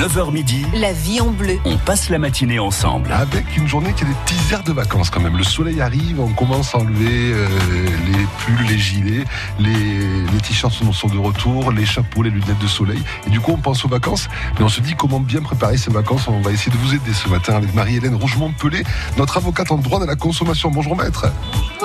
9h midi, La vie en bleu. on passe la matinée ensemble. Avec une journée qui a des petits airs de vacances quand même. Le soleil arrive, on commence à enlever euh, les pulls, les gilets, les, les t-shirts sont, sont de retour, les chapeaux, les lunettes de soleil. Et du coup, on pense aux vacances, mais on se dit comment bien préparer ces vacances. On va essayer de vous aider ce matin avec Marie-Hélène Rougemont-Pelé, notre avocate en droit de la consommation. Bonjour maître.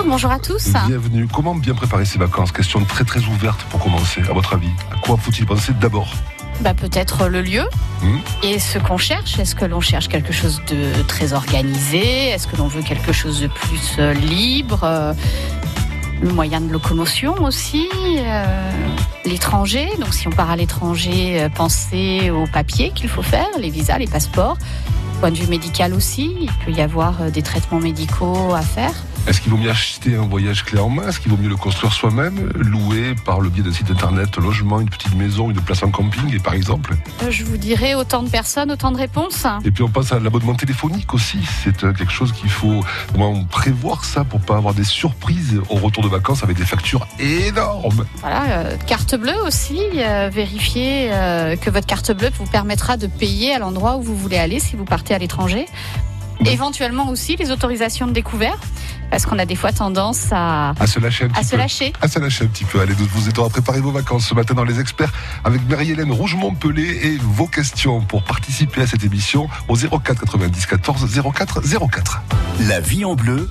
Bonjour à tous. Bienvenue. Comment bien préparer ces vacances? Question très très ouverte pour commencer, à votre avis. À quoi faut-il penser d'abord? Bah, peut-être le lieu Hmm. et ce qu'on cherche. Est-ce que l'on cherche quelque chose de très organisé? Est-ce que l'on veut quelque chose de plus euh, libre? Euh, Le moyen de locomotion aussi. euh, L'étranger. Donc si on part à l'étranger, euh, pensez aux papiers qu'il faut faire, les visas, les passeports. Point de vue médical aussi, il peut y avoir des traitements médicaux à faire. Est-ce qu'il vaut mieux acheter un voyage clé en main? Est-ce qu'il vaut mieux le construire soi-même Louer par le biais d'un site internet, logement, une petite maison, une place en camping, par exemple? Euh, Je vous dirais autant de personnes, autant de réponses. Et puis on passe à l'abonnement téléphonique aussi. C'est euh, quelque chose qu'il faut vraiment prévoir ça pour pas avoir des surprises au retour de vacances avec des factures énormes. Voilà, euh, carte bleue aussi. euh, vérifiez euh, que votre carte bleue vous permettra de payer à l'endroit où vous voulez aller si vous partez à l'étranger. Oui. Éventuellement aussi les autorisations de découvert, parce qu'on a des fois tendance à, À se lâcher un petit à se peu. lâcher. À se lâcher un petit peu. Allez, nous vous aidons à préparer vos vacances ce matin dans Les Experts avec Marie-Hélène Rougemont-Pelé et vos questions pour participer à cette émission au 04 90 14 04 04. La vie en bleu,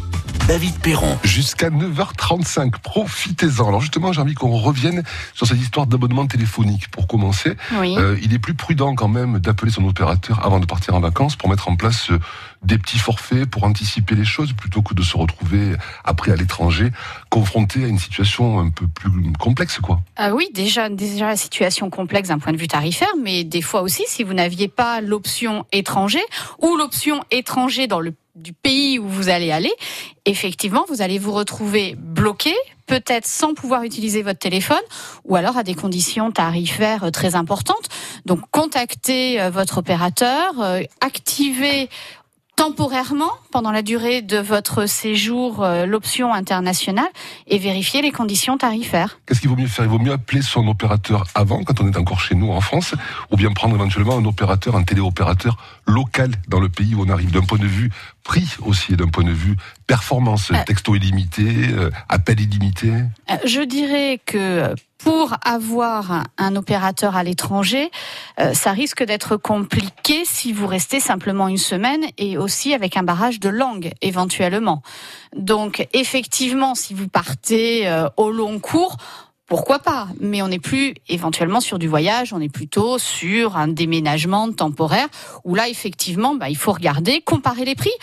David Perron. Jusqu'à 9h35. Profitez-en. Alors justement, j'ai envie qu'on revienne sur cette histoire d'abonnement téléphonique. Pour commencer, Oui. Euh, il est plus prudent quand même d'appeler son opérateur avant de partir en vacances pour mettre en place euh, des petits forfaits pour anticiper les choses plutôt que de se retrouver après à l'étranger confronté à une situation un peu plus complexe quoi. Ah oui, déjà, déjà la situation complexe d'un point de vue tarifaire, mais des fois aussi, si vous n'aviez pas l'option étranger ou l'option étranger dans le du pays où vous allez aller, effectivement, vous allez vous retrouver bloqué, peut-être sans pouvoir utiliser votre téléphone, ou alors à des conditions tarifaires euh, très importantes. Donc, contactez euh, votre opérateur, euh, activez temporairement, pendant la durée de votre séjour, l'option internationale et vérifiez les conditions tarifaires. Qu'est-ce qu'il vaut mieux faire? Il vaut mieux appeler son opérateur avant quand on est encore chez nous en France ou bien prendre éventuellement un opérateur, un téléopérateur local dans le pays où on arrive d'un point de vue prix aussi d'un point de vue performance, Euh. texto illimité, euh, appel illimité. Euh, Je dirais que pour avoir un, opérateur à l'étranger, euh, ça risque d'être compliqué si vous restez simplement une semaine et aussi avec un barrage de langue éventuellement. Donc effectivement, si vous partez au long cours, pourquoi pas Mais on n'est plus éventuellement sur du voyage, on est plutôt sur un déménagement temporaire où là effectivement, bah, il faut regarder, comparer les prix.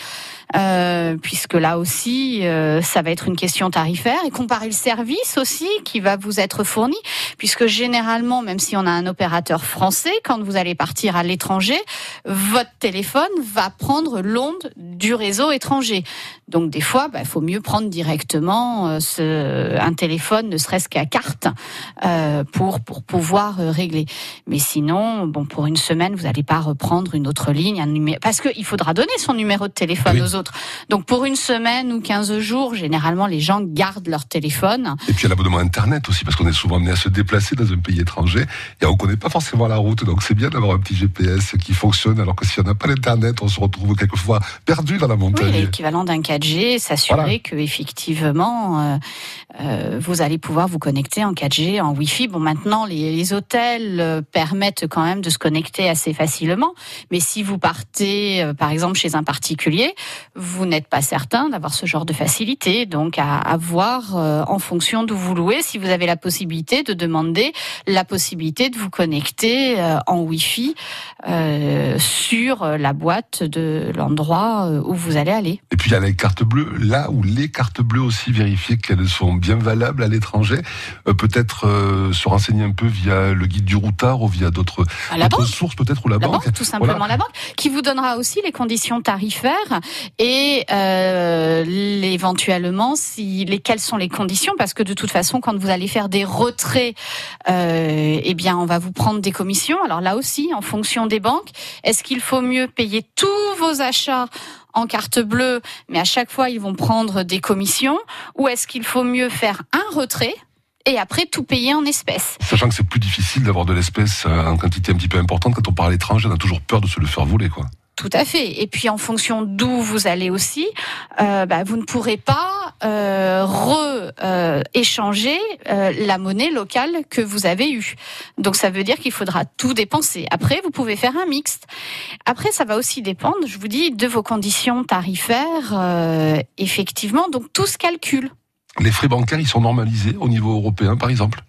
Euh, puisque là aussi, euh, ça va être une question tarifaire et comparer le service aussi qui va vous être fourni, puisque généralement, même si on a un opérateur français, quand vous allez partir à l'étranger, votre téléphone va prendre l'onde du réseau étranger. Donc des fois, il faut mieux prendre directement euh, ce, un téléphone, ne serait-ce qu'à carte, euh, pour pour pouvoir régler. Mais sinon, bon, pour une semaine, vous n'allez pas reprendre une autre ligne, un numéro, parce qu'il faudra donner son numéro de téléphone Oui. aux autres. Donc pour une semaine ou 15 jours, généralement les gens gardent leur téléphone. Et puis il y a l'abonnement Internet aussi, parce qu'on est souvent amené à se déplacer dans un pays étranger et on connaît pas forcément la route. Donc c'est bien d'avoir un petit GPS qui fonctionne, alors que si on n'a pas l'Internet, on se retrouve quelquefois perdu dans la Oui, montagne. l'équivalent d'un 4G, s'assurer Voilà. que effectivement euh, euh, vous allez pouvoir vous connecter en 4G, en Wi-Fi. Bon, maintenant les, les hôtels euh, permettent quand même de se connecter assez facilement, mais si vous partez, par exemple, chez un particulier, vous n'êtes pas certain d'avoir ce genre de facilité. Donc, à, à voir euh, en fonction d'où vous louez, si vous avez la possibilité de demander la possibilité de vous connecter euh, en Wi-Fi euh, sur la boîte de l'endroit où vous allez aller. Et puis il y a les cartes bleues, là où les cartes bleues aussi, vérifier qu'elles sont bien valables à l'étranger. Peut-être se renseigner un peu via le guide du routard ou via d'autres sources peut-être ou la, La banque. banque, tout simplement Voilà. la banque, qui vous donnera aussi les conditions tarifaires et euh, éventuellement si les quelles sont les conditions, parce que de toute façon, quand vous allez faire des retraits, euh, eh bien, on va vous prendre des commissions. Alors là aussi, en fonction des banques, est-ce qu'il faut mieux payer tous vos achats en carte bleue, mais à chaque fois ils vont prendre des commissions, ou est-ce qu'il faut mieux faire un retrait et après tout payer en espèces? Sachant que c'est plus difficile d'avoir de l'espèce euh, en quantité un petit peu importante quand on part à l'étranger, on a toujours peur de se le faire voler, quoi. Tout à fait. Et puis en fonction d'où vous allez aussi, euh, bah, vous ne pourrez pas euh, re-échanger euh, la monnaie locale que vous avez eue. Donc ça veut dire qu'il faudra tout dépenser. Après, vous pouvez faire un mixte. Après, ça va aussi dépendre, je vous dis, de vos conditions tarifaires. euh, effectivement, donc tout se calcule. Les frais bancaires, ils sont normalisés au niveau européen, par exemple?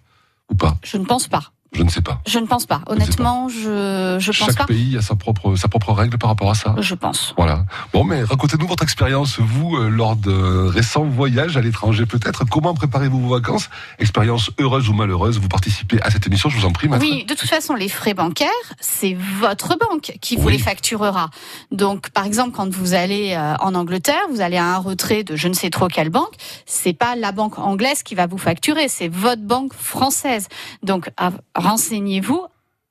Ou pas? Je ne pense pas. Je ne sais pas. Je ne pense pas. Honnêtement, je je pense Chaque pas. pays a sa propre, sa propre règle par rapport à ça. Je pense. Voilà. Bon, mais racontez-nous votre expérience, vous, euh, lors de récents voyages à l'étranger, peut-être. Comment préparez-vous vos vacances? Expérience heureuse ou malheureuse Vous participez à cette émission, je vous en prie, maître. Oui, de toute façon, les frais bancaires, c'est votre banque qui vous Oui. les facturera. Donc, par exemple, quand vous allez euh, en Angleterre, vous allez à un retrait de je ne sais trop quelle banque, c'est pas la banque anglaise qui va vous facturer, c'est votre banque française. Donc, à- renseignez-vous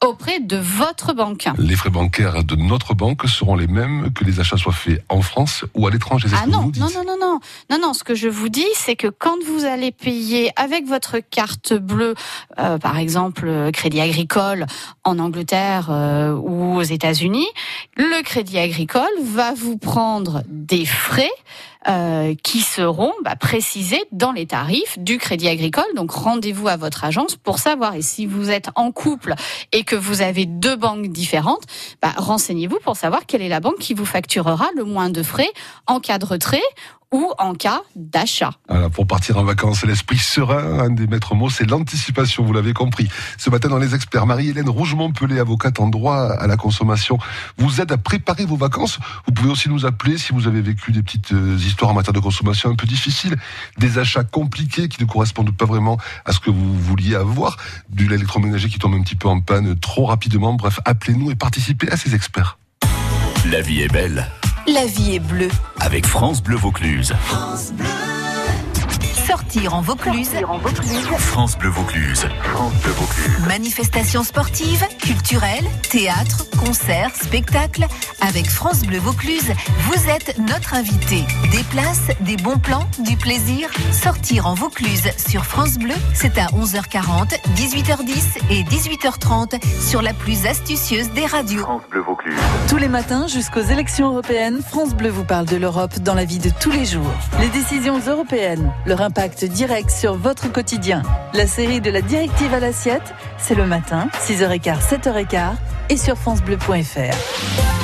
auprès de votre banque. Les frais bancaires de notre banque seront les mêmes que les achats soient faits en France ou à l'étranger. Ah non, non, non, non, non, non, non. Ce que je vous dis, c'est que quand vous allez payer avec votre carte bleue, euh, par exemple euh, Crédit Agricole en Angleterre euh, ou aux États-Unis, le Crédit Agricole va vous prendre des frais. Euh, qui seront bah, précisés dans les tarifs du Crédit Agricole. Donc rendez-vous à votre agence pour savoir. Et si vous êtes en couple et que vous avez deux banques différentes, bah, renseignez-vous pour savoir quelle est la banque qui vous facturera le moins de frais en cas de retrait ou en cas d'achat. Voilà, pour partir en vacances, l'esprit serein, un des maîtres mots, c'est l'anticipation, vous l'avez compris. Ce matin, dans les experts, Marie-Hélène Rougemont-Pelé, avocate en droit à la consommation, vous aide à préparer vos vacances. Vous pouvez aussi nous appeler si vous avez vécu des petites euh, histoires en matière de consommation un peu difficiles, des achats compliqués qui ne correspondent pas vraiment à ce que vous vouliez avoir, de l'électroménager qui tombe un petit peu en panne trop rapidement. Bref, appelez-nous et participez à ces experts. La vie est belle La vie est bleue. avec France Bleu Vaucluse. Sortir en Vaucluse. France Bleu Vaucluse. France Bleu Vaucluse. Manifestations sportives, culturelles, théâtre, concerts, spectacles. Avec France Bleu Vaucluse, vous êtes notre invité. Des places, des bons plans, du plaisir. Sortir en Vaucluse sur France Bleu, c'est à 11h40, 18h10 et 18h30 sur la plus astucieuse des radios. France Bleu Vaucluse. Tous les matins jusqu'aux élections européennes, France Bleu vous parle de l'Europe dans la vie de tous les jours. Les décisions européennes, leur impact direct sur votre quotidien. La série de la directive à l'assiette, c'est le matin, 6h15, 7h15 et sur francebleu.fr.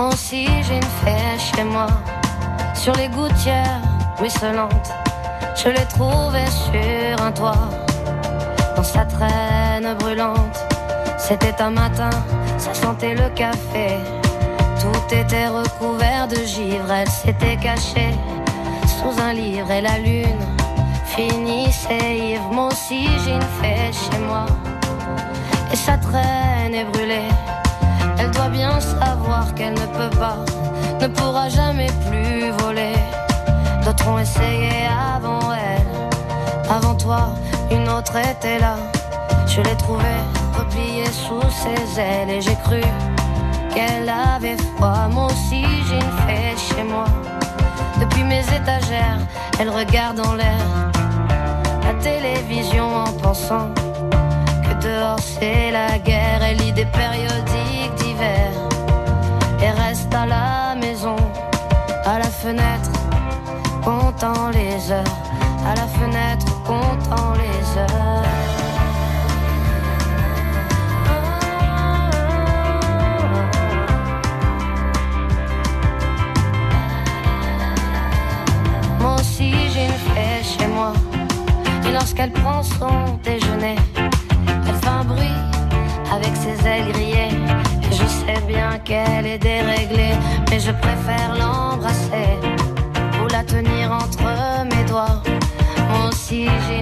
Moi aussi j'ai une fée chez moi, sur les gouttières ruisselantes. Je l'ai trouvée sur un toit, dans sa traîne brûlante. C'était un matin, ça sentait le café. Tout était recouvert de givre, elle s'était cachée sous un livre et la lune finissait ivre. Moi aussi j'ai une fée chez moi, et sa traîne est brûlée. Bien savoir qu'elle ne peut pas, ne pourra jamais plus voler. D'autres ont essayé avant elle. Avant toi, une autre était là. Je l'ai trouvée repliée sous ses ailes et j'ai cru qu'elle avait froid. Moi aussi, j'ai une fée chez moi. Depuis mes étagères, elle regarde en l'air la télévision en pensant que dehors c'est la guerre. Elle lit des périodiques et reste à la maison, à la fenêtre, comptant les heures, à la fenêtre, comptant les heures. Chez moi. Et lorsqu'elle prend son déjeuner, elle fait un bruit avec ses ailes grillées. Qu'elle est déréglée, mais je préfère l'embrasser ou la tenir entre mes doigts. Moi aussi j'ai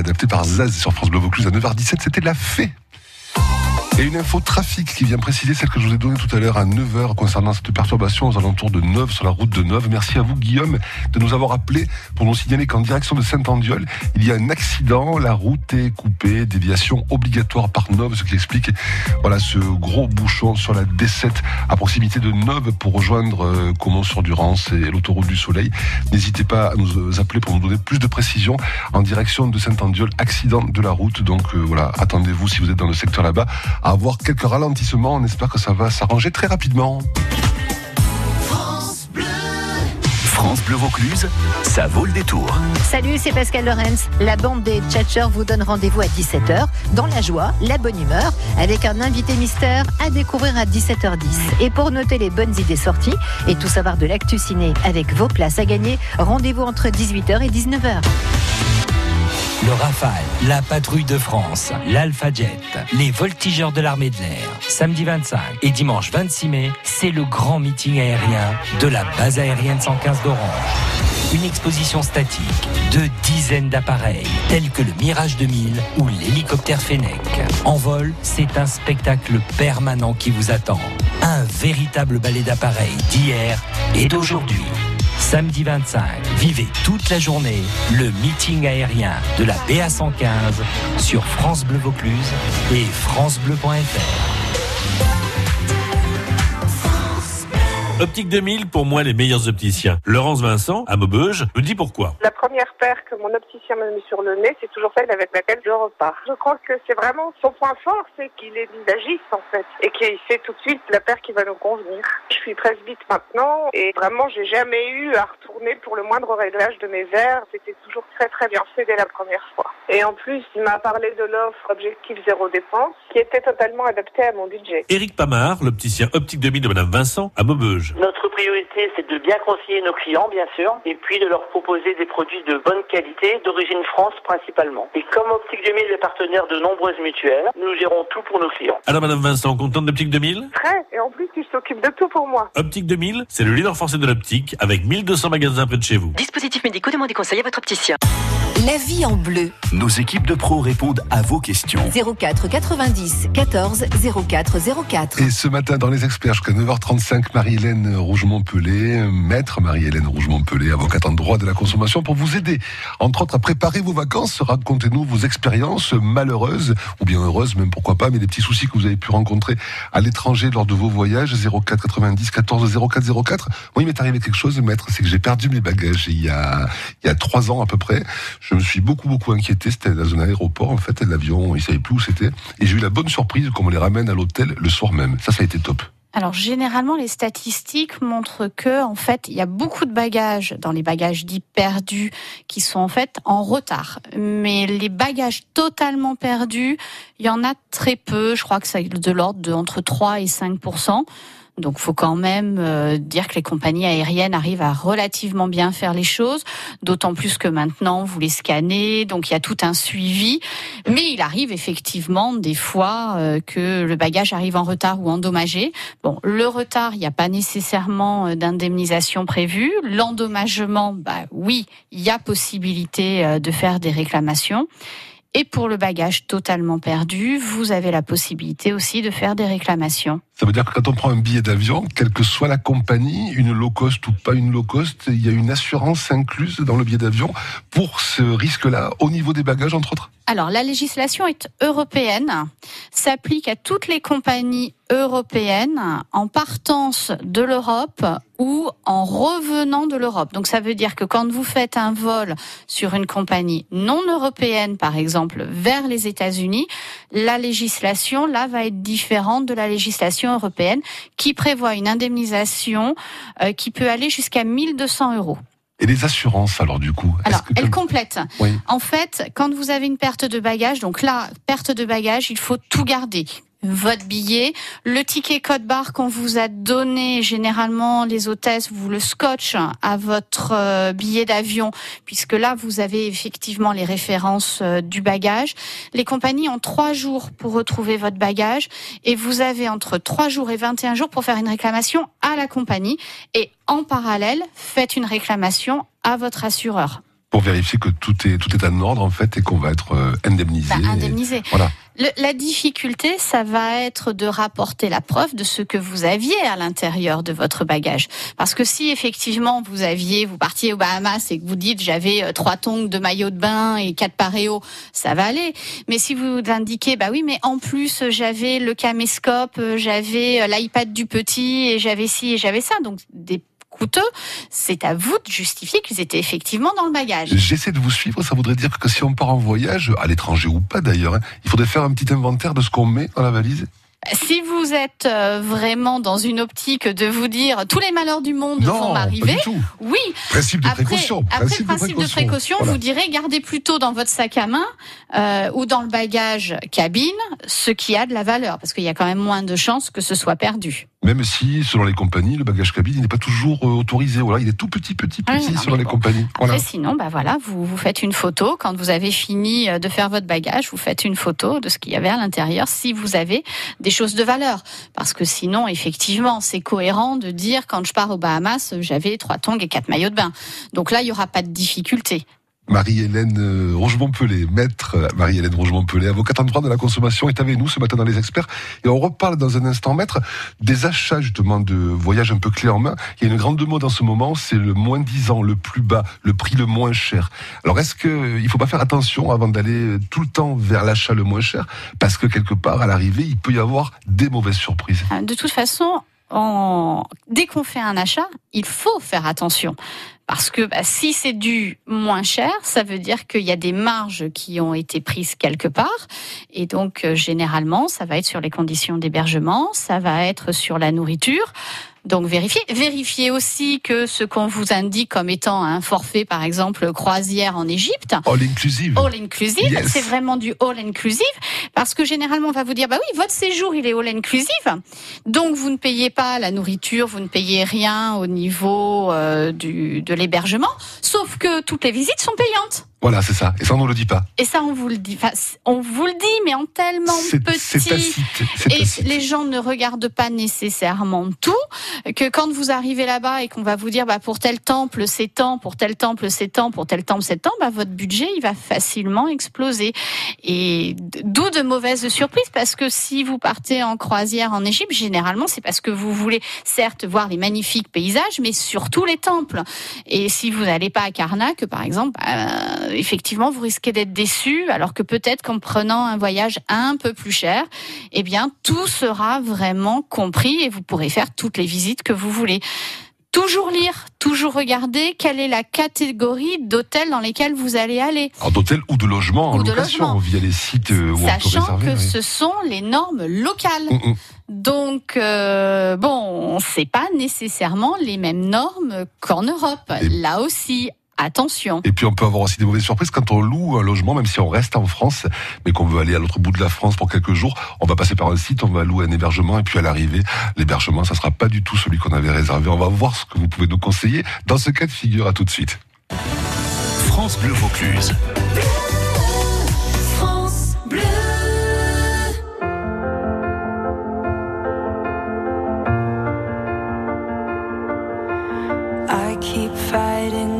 Réadaptée par Zaz sur France Bleu Vaucluse à 9h17. C'était La Fée. Et une info trafic qui vient préciser celle que je vous ai donnée tout à l'heure à 9h concernant cette perturbation aux alentours de Neuve sur la route de Neuve. Merci à vous Guillaume de nous avoir appelé pour nous signaler qu'en direction de Saint-Andiol, il y a un accident, la route est coupée, déviation obligatoire par Neuve, ce qui explique voilà ce gros bouchon sur la D7 à proximité de Neuve pour rejoindre euh, Caumont-sur-Durance et l'autoroute du Soleil. N'hésitez pas à nous appeler pour nous donner plus de précisions en direction de Saint-Andiol, accident de la route. Donc euh, voilà, attendez-vous si vous êtes dans le secteur là-bas avoir quelques ralentissements. On espère que ça va s'arranger très rapidement. France Bleu Vaucluse, ça vaut le détour. Salut, c'est Pascal Lorenz. La bande des Tchatchers vous donne rendez-vous à 17h dans la joie, la bonne humeur, avec un invité mystère à découvrir à 17h10. Et pour noter les bonnes idées sorties et tout savoir de l'actu ciné avec vos places à gagner, rendez-vous entre 18h et 19h. Le Rafale, la patrouille de France, l'Alpha Jet, les voltigeurs de l'armée de l'air. Samedi 25 et dimanche 26 mai, c'est le grand meeting aérien de la base aérienne 115 d'Orange. Une exposition statique de dizaines d'appareils, tels que le Mirage 2000 ou l'hélicoptère Fennec. En vol, c'est un spectacle permanent qui vous attend. Un véritable ballet d'appareils d'hier et d'aujourd'hui. Samedi 25, vivez toute la journée le meeting aérien de la BA115 sur France Bleu Vaucluse et francebleu.fr. Optique 2000, pour moi, les meilleurs opticiens. Laurence Vincent, à Maubeuge, me dit pourquoi. La première paire que mon opticien m'a mis sur le nez, c'est toujours celle avec laquelle je repars. Je crois que c'est vraiment son point fort, c'est qu'il est visagiste en fait, et qu'il sait tout de suite la paire qui va nous convenir. Je suis presbyte maintenant, et vraiment, j'ai jamais eu à retourner pour le moindre réglage de mes verres. C'était toujours très très bien fait dès la première fois. Et en plus, il m'a parlé de l'offre Objectif Zéro Dépense, qui était totalement adaptée à mon budget. Éric Pamard, l'opticien Optique 2000 de Madame Vincent, à Maubeuge. Notre priorité, c'est de bien conseiller nos clients, bien sûr, et puis de leur proposer des produits de bonne qualité, d'origine France principalement. Et comme Optique 2000 est partenaire de nombreuses mutuelles, nous gérons tout pour nos clients. Alors Madame Vincent, contente d'Optique 2000 Très, et en plus, il s'occupe de tout pour moi. Optique 2000, c'est le leader français de l'optique, avec 1200 magasins près de chez vous. Dispositifs médicaux, demandez conseil à votre opticien. La vie en bleu. Nos équipes de pros répondent à vos questions. 04 90 14 04 04. Et ce matin, dans les experts, jusqu'à 9h35, Marie-Hélène Rougemont-Pelé, maître Marie-Hélène Rougemont-Pelé, avocate en droit de la consommation, pour vous aider, entre autres, à préparer vos vacances. Racontez-nous vos expériences malheureuses, ou bien heureuses, même pourquoi pas, mais des petits soucis que vous avez pu rencontrer à l'étranger lors de vos voyages. 04 90 14 04 04. Moi, il m'est arrivé quelque chose, maître, c'est que j'ai perdu mes bagages il y a, il y a trois ans à peu près. Je me suis beaucoup, beaucoup inquiété. C'était dans un aéroport, en fait, l'avion, il savait plus où c'était. Et j'ai eu la bonne surprise qu'on me les ramène à l'hôtel le soir même. Ça, ça a été top. Alors généralement, les statistiques montrent que en fait, il y a beaucoup de bagages dans les bagages dits perdus qui sont en fait en retard. Mais les bagages totalement perdus, il y en a très peu. Je crois que c'est de l'ordre de entre 3 et 5 donc, faut quand même euh, dire que les compagnies aériennes arrivent à relativement bien faire les choses, d'autant plus que maintenant vous les scannez, donc il y a tout un suivi. Mais il arrive effectivement des fois euh, que le bagage arrive en retard ou endommagé. Bon, le retard, il n'y a pas nécessairement euh, d'indemnisation prévue. L'endommagement, bah oui, il y a possibilité de faire des réclamations. Et pour le bagage totalement perdu, vous avez la possibilité aussi de faire des réclamations. Ça veut dire que quand on prend un billet d'avion, quelle que soit la compagnie, une low cost ou pas une low cost, il y a une assurance incluse dans le billet d'avion pour ce risque-là au niveau des bagages, entre autres alors, la législation est européenne, s'applique à toutes les compagnies européennes en partance de l'Europe ou en revenant de l'Europe. Donc, ça veut dire que quand vous faites un vol sur une compagnie non européenne, par exemple, vers les États-Unis, la législation, là, va être différente de la législation européenne qui prévoit une indemnisation euh, qui peut aller jusqu'à 1200 euros. Et les assurances, alors du coup Alors, elles complètent. En fait, quand vous avez une perte de bagage, donc là, perte de bagage, il faut tout garder votre billet, le ticket code barre qu'on vous a donné, généralement les hôtesses vous le scotch à votre euh, billet d'avion, puisque là vous avez effectivement les références euh, du bagage. Les compagnies ont trois jours pour retrouver votre bagage et vous avez entre trois jours et 21 jours pour faire une réclamation à la compagnie. Et en parallèle faites une réclamation à votre assureur pour vérifier que tout est tout est en ordre en fait et qu'on va être euh, indemnisé. Bah, indemnisé. voilà. la difficulté, ça va être de rapporter la preuve de ce que vous aviez à l'intérieur de votre bagage. Parce que si effectivement vous aviez, vous partiez aux Bahamas et que vous dites j'avais euh, trois tongs de maillot de bain et quatre paréos, ça va aller. Mais si vous indiquez, bah oui, mais en plus j'avais le caméscope, euh, j'avais l'iPad du petit et j'avais ci et j'avais ça, donc des coûteux, c'est à vous de justifier qu'ils étaient effectivement dans le bagage. J'essaie de vous suivre, ça voudrait dire que si on part en voyage, à l'étranger ou pas d'ailleurs, hein, il faudrait faire un petit inventaire de ce qu'on met dans la valise si vous êtes euh, vraiment dans une optique de vous dire tous les malheurs du monde vont m'arriver, oui. Principe de après, précaution. Après principe, principe de précaution, vous direz gardez plutôt dans votre sac à main euh, ou dans le bagage cabine ce qui a de la valeur, parce qu'il y a quand même moins de chances que ce soit perdu. Même si, selon les compagnies, le bagage cabine n'est pas toujours euh, autorisé. Voilà, il est tout petit, petit, ah petit selon les compagnies. Après, sinon, bah voilà, vous, vous faites une photo quand vous avez fini euh, de faire votre bagage. Vous faites une photo de ce qu'il y avait à l'intérieur, si vous avez des choses de valeur. Parce que sinon, effectivement, c'est cohérent de dire quand je pars aux Bahamas, j'avais trois tongs et quatre maillots de bain. Donc là, il y aura pas de difficulté. Marie-Hélène euh, Rougemont-Pelé, maître euh, Marie-Hélène Rougemont-Pelé, avocate en droit de la consommation, est avec nous ce matin dans les experts. Et on reparle dans un instant, maître, des achats justement de voyages un peu clés en main. Il y a une grande mode en ce moment, c'est le moins 10 ans, le plus bas, le prix le moins cher. Alors est-ce qu'il ne faut pas faire attention avant d'aller tout le temps vers l'achat le moins cher? Parce que quelque part, à l'arrivée, il peut y avoir des mauvaises surprises. De toute façon, dès qu'on fait un achat, il faut faire attention. Parce que bah, si c'est du moins cher, ça veut dire qu'il y a des marges qui ont été prises quelque part. Et donc, euh, généralement, ça va être sur les conditions d'hébergement, ça va être sur la nourriture. Donc vérifiez. Vérifiez aussi que ce qu'on vous indique comme étant un forfait, par exemple, croisière en Égypte. All inclusive. All inclusive. C'est vraiment du all inclusive. Parce que généralement, on va vous dire, bah oui, votre séjour, il est all inclusive. Donc vous ne payez pas la nourriture, vous ne payez rien au niveau euh, du, de l'hébergement. Sauf que toutes les visites sont payantes. Voilà, c'est ça. Et ça, on ne le dit pas. Et ça, on vous le dit. Enfin, on vous le dit, mais en tellement petit. Et les gens ne regardent pas nécessairement tout. Que quand vous arrivez là-bas et qu'on va vous dire, bah, pour tel temple, c'est temps, pour tel temple, c'est temps, pour tel temple, c'est temps, bah, votre budget, il va facilement exploser. Et d'où de mauvaises surprises, parce que si vous partez en croisière en Égypte, généralement, c'est parce que vous voulez, certes, voir les magnifiques paysages, mais surtout les temples. Et si vous n'allez pas à Karnak, par exemple, bah, effectivement, vous risquez d'être déçu, alors que peut-être qu'en prenant un voyage un peu plus cher, eh bien, tout sera vraiment compris et vous pourrez faire toutes les visites que vous voulez. Toujours lire, toujours regarder quelle est la catégorie d'hôtels dans lesquels vous allez aller? Alors d'hôtel ou de logement en Ou de location logement. via les sites euh, où on peut Sachant que oui. ce sont les normes locales. Mm, mm. Donc, euh, bon, c'est pas nécessairement les mêmes normes qu'en Europe. Là aussi, attention. Et puis on peut avoir aussi des mauvaises surprises quand on loue un logement, même si on reste en France, mais qu'on veut aller à l'autre bout de la France pour quelques jours. On va passer par un site, on va louer un hébergement, et puis à l'arrivée, l'hébergement, ça sera pas du tout celui qu'on avait réservé. On va voir ce que vous pouvez nous conseiller dans ce cas de figure. À tout de suite. France Bleu Vaucluse. France Bleu. I keep fighting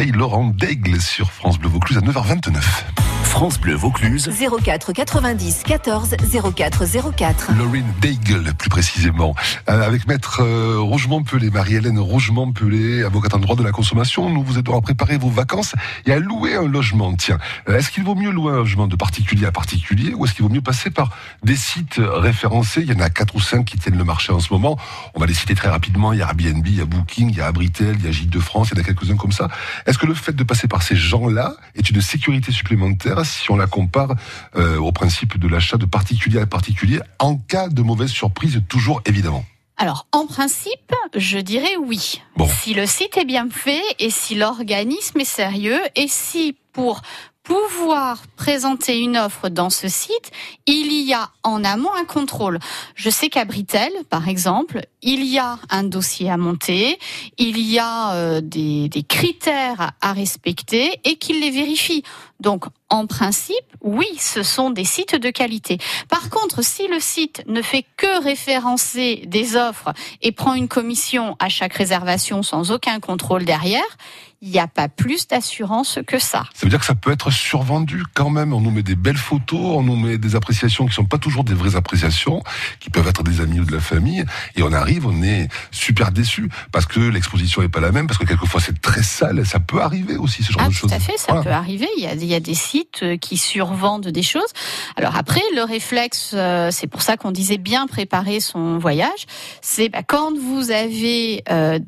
Laurent Daigle sur France Bleu Vaucluse à 9h29. France Bleu Vaucluse. 04 90 14 04 04. Laurine Daigle, plus précisément, Euh, avec maître euh, Rougemont-Pelé, Marie-Hélène Rougemont-Pelé, avocate en droit de la consommation. Nous vous aidons à préparer vos vacances et à louer un logement. Tiens, euh, est-ce qu'il vaut mieux louer un logement de particulier à particulier ou est-ce qu'il vaut mieux passer par des sites référencés? Il y en a quatre ou cinq qui tiennent le marché en ce moment. On va les citer très rapidement. Il y a Airbnb, il y a Booking, il y a Abritel, il y a Gîtes de France, il y en a quelques-uns comme ça. Est-ce que le fait de passer par ces gens-là est une sécurité supplémentaire? Si on la compare euh, au principe de l'achat de particulier à particulier en cas de mauvaise surprise, toujours évidemment Alors, en principe, je dirais oui. Si le site est bien fait et si l'organisme est sérieux et si pour pouvoir présenter une offre dans ce site, il y a en amont un contrôle. Je sais qu'à Britel, par exemple, il y a un dossier à monter, il y a euh, des, des critères à respecter et qu'il les vérifie. Donc, en principe, oui, ce sont des sites de qualité. Par contre, si le site ne fait que référencer des offres et prend une commission à chaque réservation sans aucun contrôle derrière, il n'y a pas plus d'assurance que ça. Ça veut dire que ça peut être survendu quand même. On nous met des belles photos, on nous met des appréciations qui sont pas toujours des vraies appréciations, qui peuvent être des amis ou de la famille, et on arrive, on est super déçu parce que l'exposition est pas la même, parce que quelquefois c'est très sale. Ça peut arriver aussi ce genre ah, de choses. Tout à fait, ça peut arriver. Il y, a, il y a des sites euh, qui survendent des choses. Alors après, le réflexe, euh, c'est pour ça qu'on disait bien préparer son voyage. C'est bah, quand vous avez euh,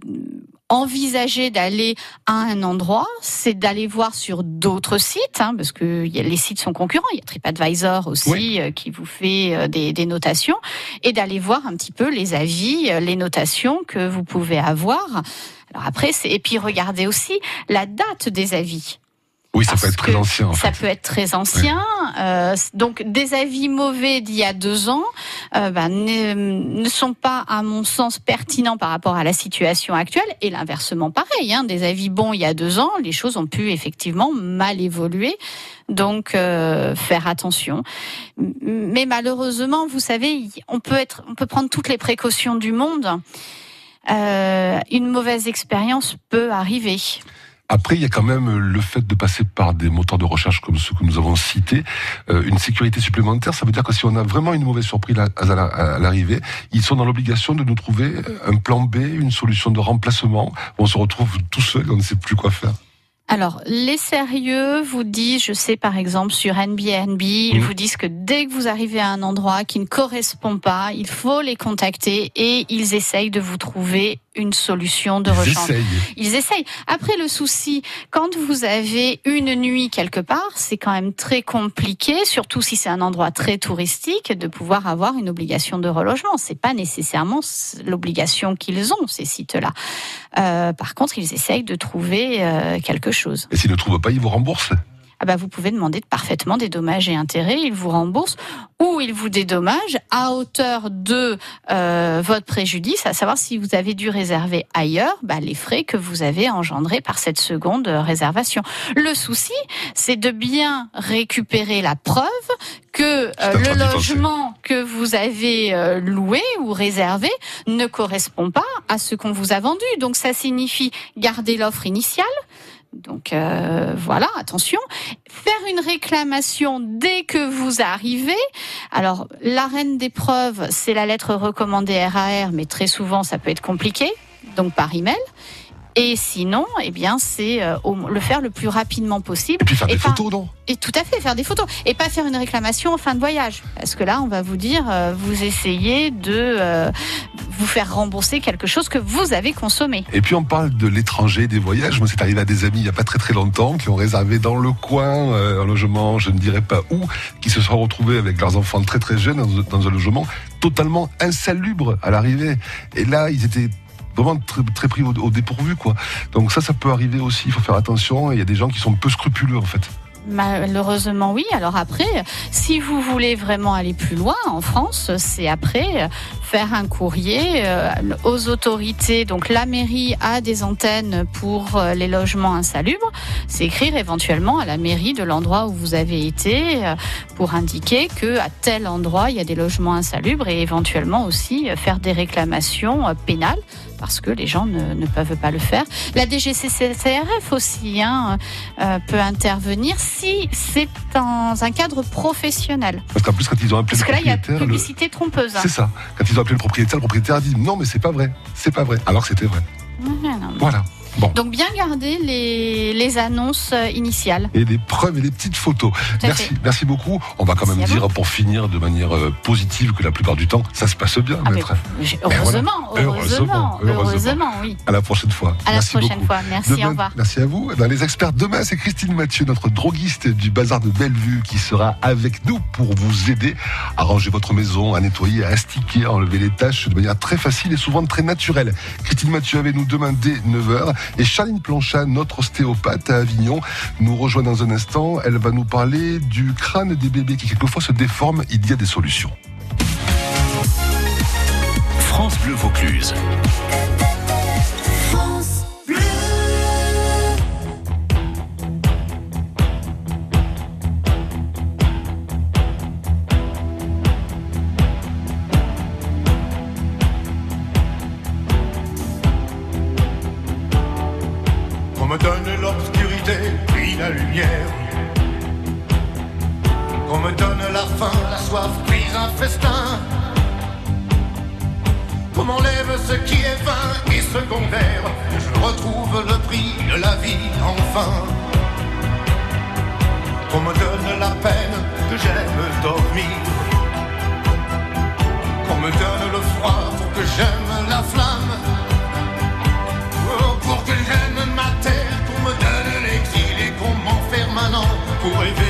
envisager d'aller à un endroit, c'est d'aller voir sur d'autres sites, hein, parce que les sites sont concurrents. Il y a TripAdvisor aussi Oui. euh, qui vous fait euh, des, des notations, et d'aller voir un petit peu les avis, euh, les notations que vous pouvez avoir. Alors après, et puis regardez aussi la date des avis. Oui, ça peut être très ancien. En Ça peut être très ancien. Euh, donc des avis mauvais d'il y a deux ans euh, ben, ne, ne sont pas, à mon sens, pertinents par rapport à la situation actuelle. Et l'inversement, pareil. Hein, des avis bons il y a deux ans, les choses ont pu effectivement mal évoluer. Donc euh, faire attention. Mais malheureusement, vous savez, on peut être, on peut prendre toutes les précautions du monde. Euh, une mauvaise expérience peut arriver. Après, il y a quand même le fait de passer par des moteurs de recherche comme ceux que nous avons cités, euh, une sécurité supplémentaire. Ça veut dire que si on a vraiment une mauvaise surprise à, à la- à l'arrivée, ils sont dans l'obligation de nous trouver un plan B, une solution de remplacement. On se retrouve tout seul, on ne sait plus quoi faire. Alors, les sérieux vous disent, je sais par exemple sur Airbnb, ils Mhm. vous disent que dès que vous arrivez à un endroit qui ne correspond pas, il faut les contacter et ils essayent de vous trouver une solution de rechange. essayent. Ils essayent. Après, le souci, quand vous avez une nuit quelque part, c'est quand même très compliqué, surtout si c'est un endroit très touristique, de pouvoir avoir une obligation de relogement. C'est pas nécessairement l'obligation qu'ils ont, ces sites-là. Euh, par contre, ils essayent de trouver euh, quelque chose. Et s'ils ne trouvent pas, ils vous remboursent. Ah bah, vous pouvez demander parfaitement des dommages et intérêts, ils vous remboursent ou ils vous dédommagent à hauteur de euh, votre préjudice, à savoir si vous avez dû réserver ailleurs, bah, les frais que vous avez engendrés par cette seconde réservation. Le souci, c'est de bien récupérer la preuve que euh, le logement que vous avez euh, loué ou réservé ne correspond pas à ce qu'on vous a vendu. Donc ça signifie garder l'offre initiale. Donc euh, voilà, attention. Faire une réclamation dès que vous arrivez. Alors la reine des preuves, c'est la lettre recommandée RAR, mais très souvent ça peut être compliqué, donc par email. Et sinon, eh bien, c'est euh, le faire le plus rapidement possible. Et puis faire des pas- photos, non? Et tout à fait, faire des photos. Et pas faire une réclamation en fin de voyage. Parce que là, on va vous dire, euh, vous essayez de euh, vous faire rembourser quelque chose que vous avez consommé. Et puis on parle de l'étranger, des voyages. Moi, c'est arrivé à des amis il n'y a pas très très longtemps qui ont réservé dans le coin euh, un logement, je ne dirais pas où, qui se sont retrouvés avec leurs enfants très très jeunes dans, un logement totalement insalubre à l'arrivée. Et là, ils étaient vraiment très, très pris au, dépourvu, quoi. Donc ça, ça peut arriver aussi. Il faut faire attention. Il y a des gens qui sont peu scrupuleux, en fait. Malheureusement, oui. Alors après, si vous voulez vraiment aller plus loin en France, c'est après faire un courrier euh, aux autorités. Donc la mairie a des antennes pour euh, les logements insalubres. C'est écrire éventuellement à la mairie de l'endroit où vous avez été euh, pour indiquer que à tel endroit il y a des logements insalubres et éventuellement aussi faire des réclamations pénales parce que les gens ne, ne peuvent pas le faire. La DGCCRF aussi hein, euh, peut intervenir si c'est dans un cadre professionnel. Parce qu'en plus, quand ils ont appelé Parce le que là, il y a propriétaire, le- publicité trompeuse. hein. c'est ça. Quand ils ont appelé le propriétaire, le propriétaire a dit non, mais c'est pas vrai. C'est pas vrai. Alors que c'était vrai. Ouais, non, mais- Voilà. Bon. Donc bien garder les, les annonces euh, initiales. et des preuves et des petites photos. Merci, fait. merci beaucoup. On va quand même dire pour finir de manière euh, positive que la plupart du temps, ça se passe bien, Ah, maître. j'ai- Mais heureusement, voilà. heureusement, Heureusement, heureusement, oui. À la prochaine fois. À la prochaine beaucoup. fois. Merci, Demain- au revoir. Merci à vous. Dans les experts, demain, c'est Christine Mathieu, notre droguiste du bazar de Bellevue, qui sera avec nous pour vous aider à ranger votre maison, à nettoyer, à astiquer, à enlever les tâches de manière très facile et souvent très naturelle. Christine Mathieu avec nous demain dès 9h et Charline Planchat, notre ostéopathe à Avignon, nous rejoint dans un instant. Elle va nous parler du crâne des bébés qui quelquefois se déforme. Il y a des solutions. France Bleu Vaucluse. Me donne la faim, la soif, puis un festin. Qu'on m'enlève ce qui est vain et secondaire. Je retrouve le prix de la vie, enfin. Qu'on me donne la peine, que j'aime dormir. Qu'on me donne le froid pour que j'aime la flamme. Oh, pour que j'aime ma terre, qu'on me donne l'exil et qu'on m'enferme un an pour rêver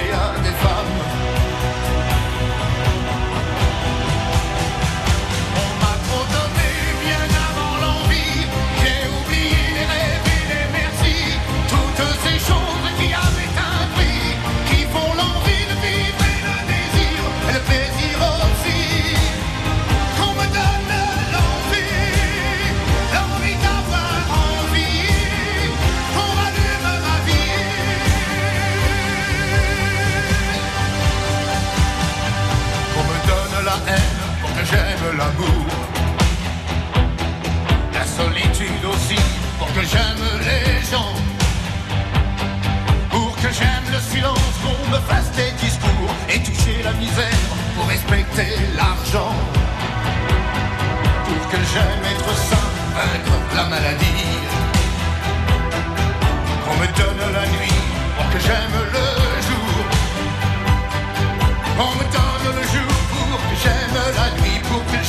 j'aime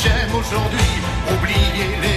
j'aime aujourd'hui, oubliez-les toujours.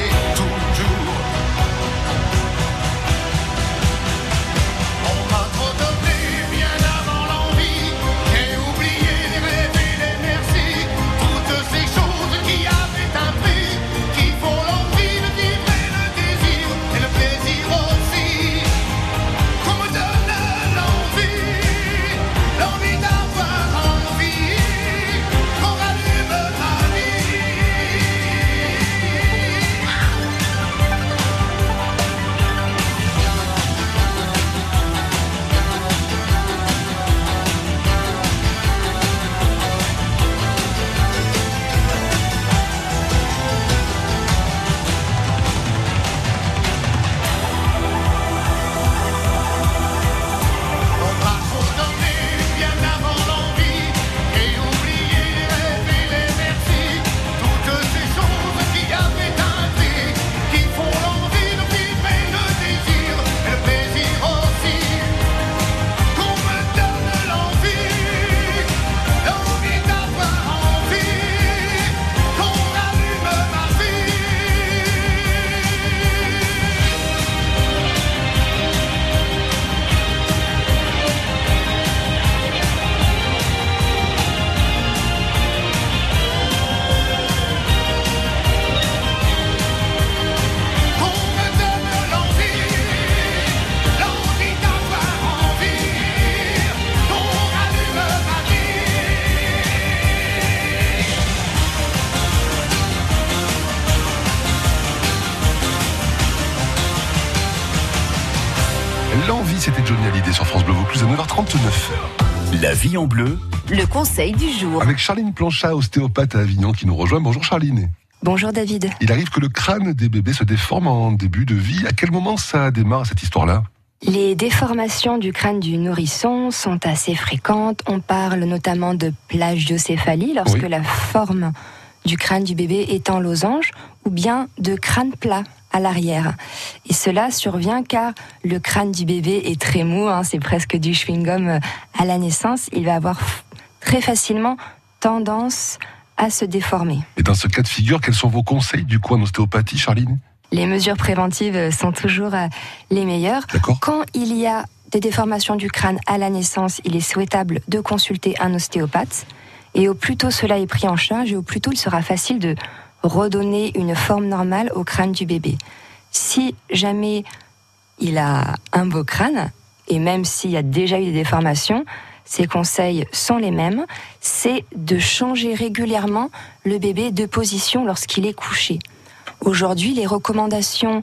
C'était Johnny Hallyday sur France Bleu Vaucluse à 9h39. La vie en bleu. Le conseil du jour. Avec Charline Planchat, ostéopathe à Avignon, qui nous rejoint. Bonjour Charline. Bonjour David. Il arrive que le crâne des bébés se déforme en début de vie. À quel moment ça démarre cette histoire-là? Les déformations du crâne du nourrisson sont assez fréquentes. On parle notamment de plagiocéphalie lorsque Oui. la forme du crâne du bébé est en losange ou bien de crâne plat à l'arrière. Et cela survient car le crâne du bébé est très mou, hein, c'est presque du chewing-gum euh, à la naissance. Il va avoir très facilement tendance à se déformer. Et dans ce cas de figure, quels sont vos conseils du coup en ostéopathie, Charline? Les mesures préventives sont toujours euh, les meilleures. Quand il y a des déformations du crâne à la naissance, il est souhaitable de consulter un ostéopathe. Et au plus tôt cela est pris en charge, et au plus tôt il sera facile de redonner une forme normale au crâne du bébé. Si jamais il a un beau crâne, et même s'il y a déjà eu des déformations, ses conseils sont les mêmes, c'est de changer régulièrement le bébé de position lorsqu'il est couché. Aujourd'hui, les recommandations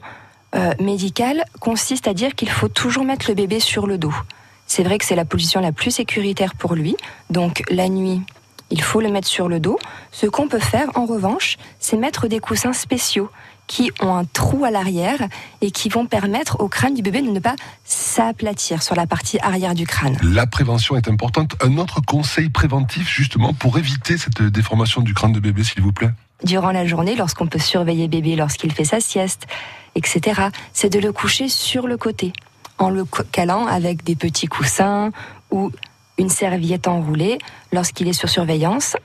euh, médicales consistent à dire qu'il faut toujours mettre le bébé sur le dos. C'est vrai que c'est la position la plus sécuritaire pour lui, donc la nuit, il faut le mettre sur le dos. Ce qu'on peut faire, en revanche, c'est mettre des coussins spéciaux qui ont un trou à l'arrière et qui vont permettre au crâne du bébé de ne pas s'aplatir sur la partie arrière du crâne. La prévention est importante. Un autre conseil préventif justement pour éviter cette déformation du crâne de bébé, s'il vous plaît? Durant la journée, lorsqu'on peut surveiller bébé lorsqu'il fait sa sieste, etc., c'est de le coucher sur le côté, en le calant avec des petits coussins ou une serviette enroulée lorsqu'il est sur surveillance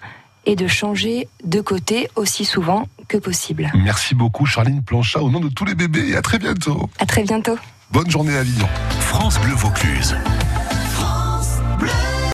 et de changer de côté aussi souvent que possible. Merci beaucoup Charline Planchat au nom de tous les bébés et à très bientôt. À très bientôt. Bonne journée à Avignon. France Bleu Vaucluse.